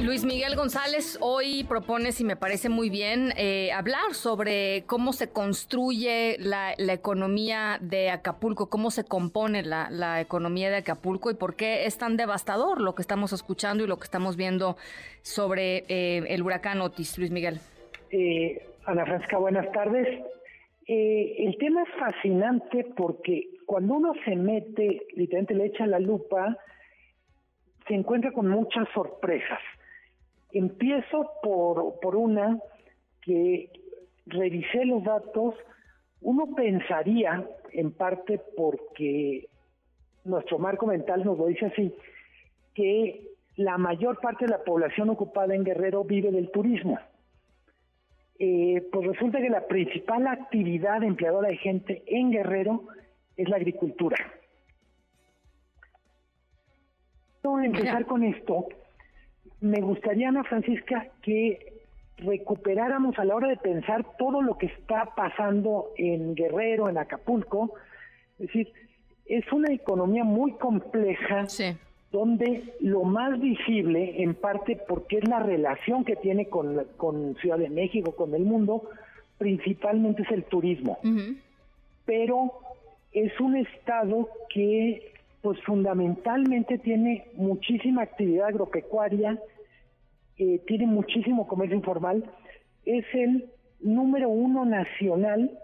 Luis Miguel González, hoy propones, y me parece muy bien, eh, hablar sobre cómo se construye la, economía de Acapulco, cómo se compone la, economía de Acapulco y por qué es tan devastador lo que estamos escuchando y lo que estamos viendo sobre eh, el huracán Otis, Luis Miguel. Ana Francisca, buenas tardes. el tema es fascinante porque cuando uno se mete, literalmente le echa la lupa, se encuentra con muchas sorpresas. Empiezo por, por una que revisé los datos, uno pensaría, en parte porque nuestro marco mental nos lo dice así, que la mayor parte de la población ocupada en Guerrero vive del turismo. Eh, pues resulta que la principal actividad empleadora de gente en Guerrero es la agricultura. Empezar con esto, me gustaría, Ana Francisca, que recuperáramos a la hora de pensar todo lo que está pasando en Guerrero, en Acapulco. Es decir, es una economía muy compleja, donde lo más visible, en parte porque es la relación que tiene con, con Ciudad de México, con el mundo, principalmente es el turismo. Pero es un estado que pues fundamentalmente tiene muchísima actividad agropecuaria, eh, tiene muchísimo comercio informal, es el número uno nacional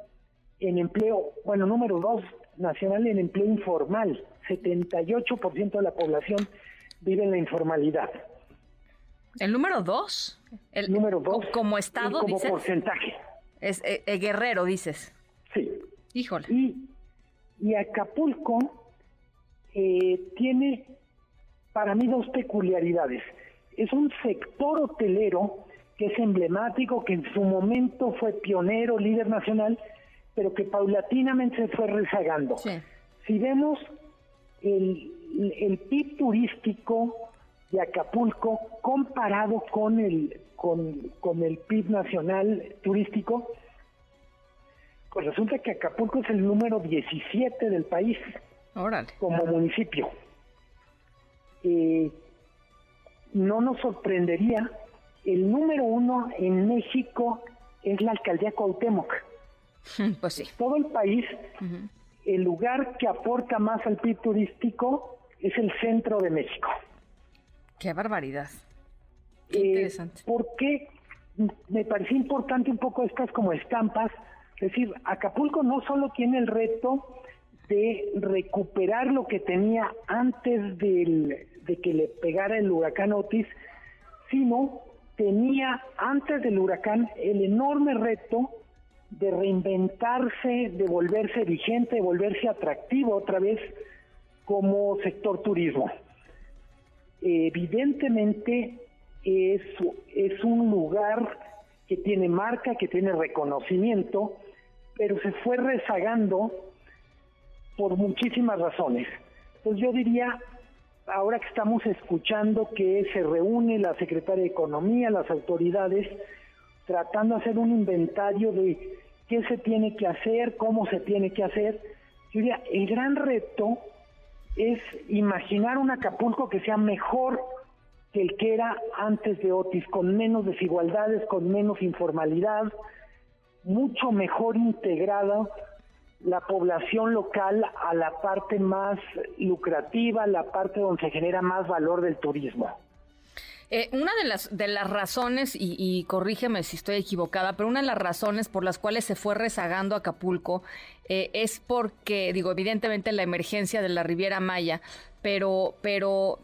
en empleo, bueno, número dos nacional en empleo informal, 78% de la población vive en la informalidad. ¿El número dos? El número dos. ¿Como estado, Como porcentaje. Es eh, eh, guerrero, dices. Sí. Híjole. Y, y Acapulco eh, tiene para mí dos peculiaridades. Es un sector hotelero que es emblemático, que en su momento fue pionero, líder nacional, pero que paulatinamente se fue rezagando. Si vemos el, el PIB turístico de Acapulco comparado con el, con, con el PIB nacional turístico, pues resulta que Acapulco es el número 17 del país como municipio. Eh, no nos sorprendería, el número uno en México es la alcaldía Cuauhtémoc. Pues sí. Todo el país, el lugar que aporta más al PIB turístico es el centro de México. Qué barbaridad. Qué eh, interesante. Porque me parecía importante un poco estas como estampas, es decir, Acapulco no solo tiene el reto de recuperar lo que tenía antes de que le pegara el huracán Otis, sino tenía antes del huracán el enorme reto de reinventarse, de volverse vigente, de volverse atractivo otra vez como sector turismo. Evidentemente es, es un lugar que tiene marca, que tiene reconocimiento, pero se fue rezagando por muchísimas razones. Entonces yo diría, ahora que estamos escuchando que se reúne la Secretaria de Economía, las autoridades, tratando de hacer un inventario de qué se tiene que hacer, cómo se tiene que hacer, yo diría, el gran reto es imaginar un Acapulco que sea mejor que el que era antes de Otis, con menos desigualdades, con menos informalidad, mucho mejor integrado la población local a la parte más lucrativa, la parte donde se genera más valor del turismo. Eh, una de las, de las razones, y, corrígeme si estoy equivocada, pero una de las razones por las cuales se fue rezagando Acapulco eh, es porque, digo, evidentemente la emergencia de la Riviera Maya, pero, pero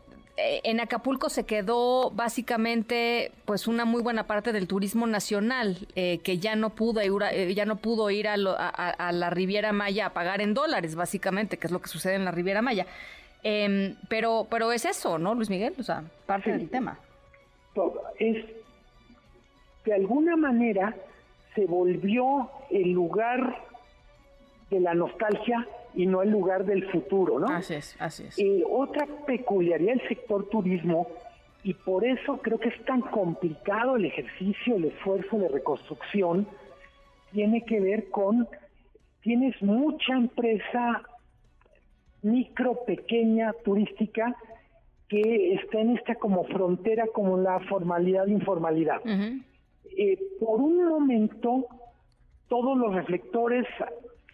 en Acapulco se quedó básicamente pues una muy buena parte del turismo nacional eh, que ya no pudo ir, eh, ya no pudo ir a, la Riviera Maya a pagar en dólares básicamente que es lo que sucede en la Riviera Maya. Em, pero pero es eso no Luis Miguel o sea parte del tema. Es de alguna manera se volvió el lugar de la nostalgia y no el lugar del futuro, ¿no? Así es, así es. Eh, otra peculiaridad del sector turismo, y por eso creo que es tan complicado el ejercicio, el esfuerzo de reconstrucción, tiene que ver con, tienes mucha empresa micro, pequeña, turística, que está en esta como frontera, como la formalidad e informalidad. Eh, por un momento, todos los reflectores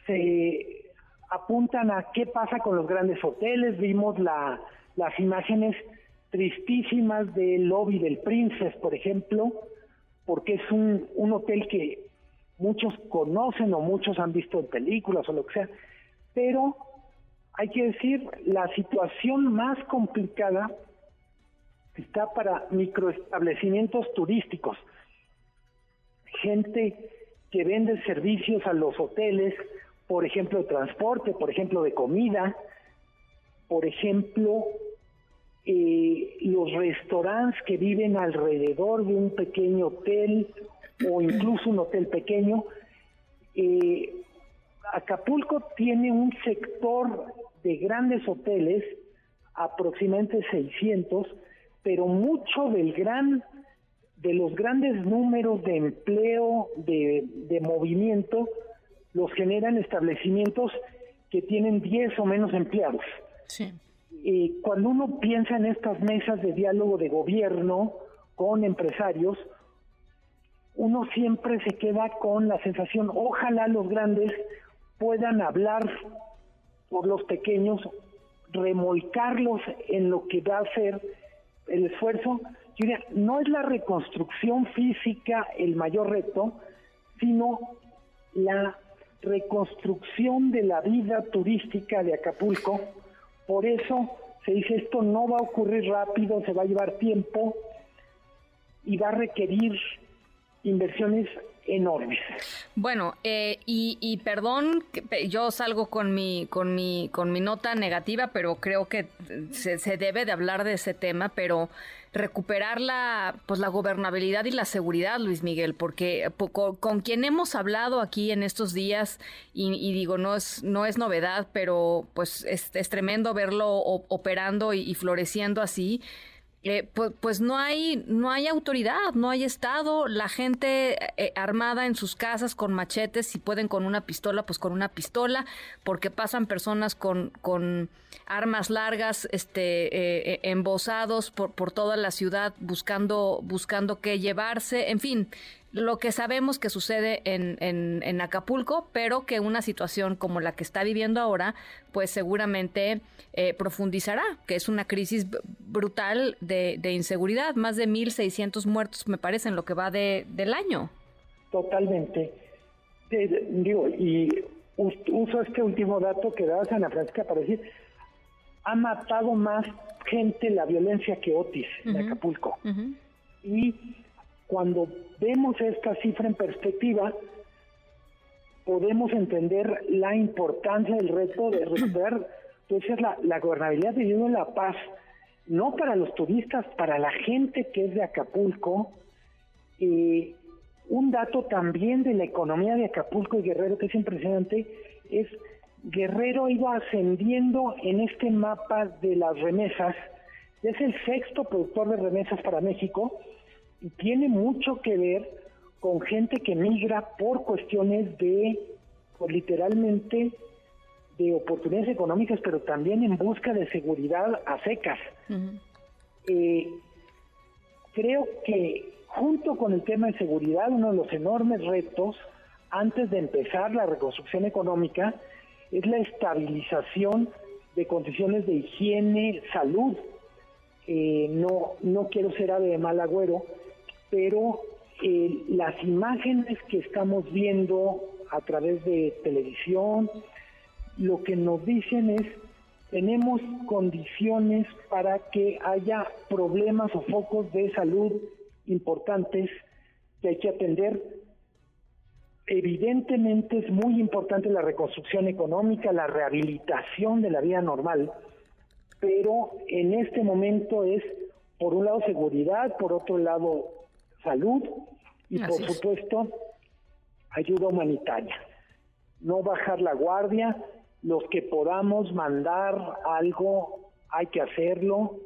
se apuntan a qué pasa con los grandes hoteles. Vimos la, las imágenes tristísimas del lobby del Princess, por ejemplo, porque es un, un hotel que muchos conocen o muchos han visto en películas o lo que sea, pero hay que decir, la situación más complicada está para microestablecimientos turísticos, gente que vende servicios a los hoteles, por ejemplo, de transporte, por ejemplo, de comida, por ejemplo, eh, los restaurantes que viven alrededor de un pequeño hotel o incluso un hotel pequeño. Eh, Acapulco tiene un sector de grandes hoteles, aproximadamente 600, pero mucho del gran de los grandes números de empleo, de, de movimiento, los generan establecimientos que tienen 10 o menos empleados. Sí. Eh, cuando uno piensa en estas mesas de diálogo de gobierno con empresarios, uno siempre se queda con la sensación, ojalá los grandes puedan hablar por los pequeños, remolcarlos en lo que va a ser el esfuerzo. Yo diría, no es la reconstrucción física el mayor reto, sino la reconstrucción de la vida turística de Acapulco. Por eso se dice esto no va a ocurrir rápido, se va a llevar tiempo y va a requerir inversiones enormes. Bueno, eh, y, perdón, yo salgo con mi, con mi, con mi nota negativa, pero creo que se, se, debe de hablar de ese tema, pero recuperar la, pues la gobernabilidad y la seguridad, Luis Miguel, porque con, quien hemos hablado aquí en estos días, y, digo, no es, no es novedad, pero pues es, es tremendo verlo operando y floreciendo así. Eh, pues, pues, no hay no hay autoridad, no hay estado, la gente eh, armada en sus casas con machetes, si pueden con una pistola, pues con una pistola, porque pasan personas con, con armas largas, este, eh, embosados por, por toda la ciudad buscando buscando qué llevarse, en fin, lo que sabemos que sucede en, en, Acapulco, pero que una situación como la que está viviendo ahora, pues seguramente eh, profundizará, que es una crisis brutal de, inseguridad, más de 1.600 muertos me parece en lo que va de, del año. Totalmente. digo, y uso este último dato que da Ana Francisca para decir, ha matado más gente la violencia que Otis en Acapulco. Y cuando vemos esta cifra en perspectiva, podemos entender la importancia del reto de recuperar entonces la, la gobernabilidad en la paz, no para los turistas, para la gente que es de Acapulco. Eh, un dato también de la economía de Acapulco y Guerrero que es impresionante es Guerrero iba ascendiendo en este mapa de las remesas, es el sexto productor de remesas para México y tiene mucho que ver con gente que migra por cuestiones de, pues, literalmente, de oportunidades económicas, pero también en busca de seguridad a secas. Eh, creo que junto con el tema de seguridad, uno de los enormes retos antes de empezar la reconstrucción económica es la estabilización de condiciones de higiene, salud. Eh, no, no quiero ser ave de mal agüero, pero eh, las imágenes que estamos viendo a través de televisión, lo que nos dicen es, tenemos condiciones para que haya problemas o focos de salud importantes que hay que atender. Evidentemente es muy importante la reconstrucción económica, la rehabilitación de la vida normal, pero en este momento es, por un lado, seguridad, por otro lado, salud y por supuesto ayuda humanitaria. No bajar la guardia los que podamos mandar algo, hay que hacerlo.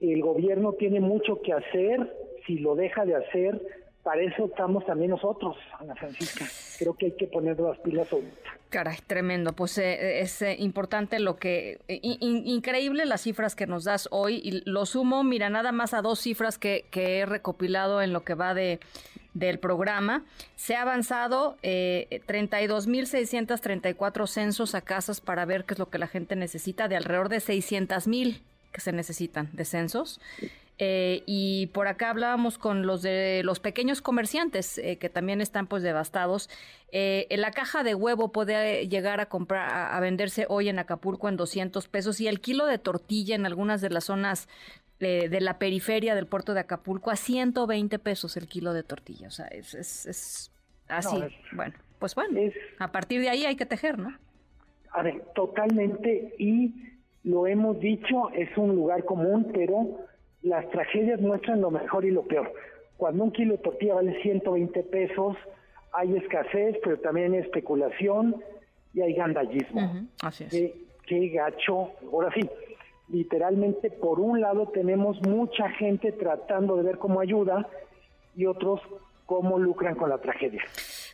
El gobierno tiene mucho que hacer, si lo deja de hacer, para eso estamos también nosotros, Ana Francisca. Creo que hay que poner las pilas ahorita. Caray, tremendo. Pues eh, es eh, importante lo que... increíble las cifras que nos das hoy. Y lo sumo, mira, nada más a dos cifras que, que he recopilado en lo que va de del programa. Se ha avanzado eh, 32.634 censos a casas para ver qué es lo que la gente necesita, de alrededor de 600.000 que se necesitan de censos. Eh, y por acá hablábamos con los de los pequeños comerciantes eh, que también están pues devastados. Eh, la caja de huevo puede llegar a comprar a, venderse hoy en Acapulco en 200 pesos y el kilo de tortilla en algunas de las zonas de la periferia del puerto de Acapulco a 120 pesos el kilo de tortilla. O sea, es, es, así. bueno, pues bueno, a partir de ahí hay que tejer, ¿no? A ver, totalmente. Y lo hemos dicho, es un lugar común, pero las tragedias muestran lo mejor y lo peor. Cuando un kilo de tortilla vale 120 pesos, hay escasez, pero también hay especulación y hay gandallismo. así es. Qué, gacho. Ahora sí, literalmente por un lado tenemos mucha gente tratando de ver cómo ayuda y otros cómo lucran con la tragedia.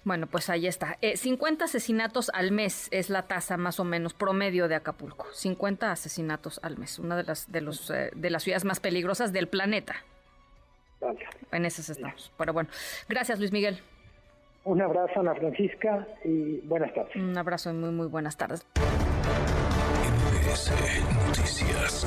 Bueno, pues ahí está. 50 eh, asesinatos al mes es la tasa más o menos promedio de Acapulco. 50 asesinatos al mes, una de las de los eh, de las ciudades más peligrosas del planeta. En esas estamos. Pero bueno, gracias Luis Miguel. Un abrazo Ana Francisca y buenas tardes. Un abrazo y muy muy buenas tardes. Noticias.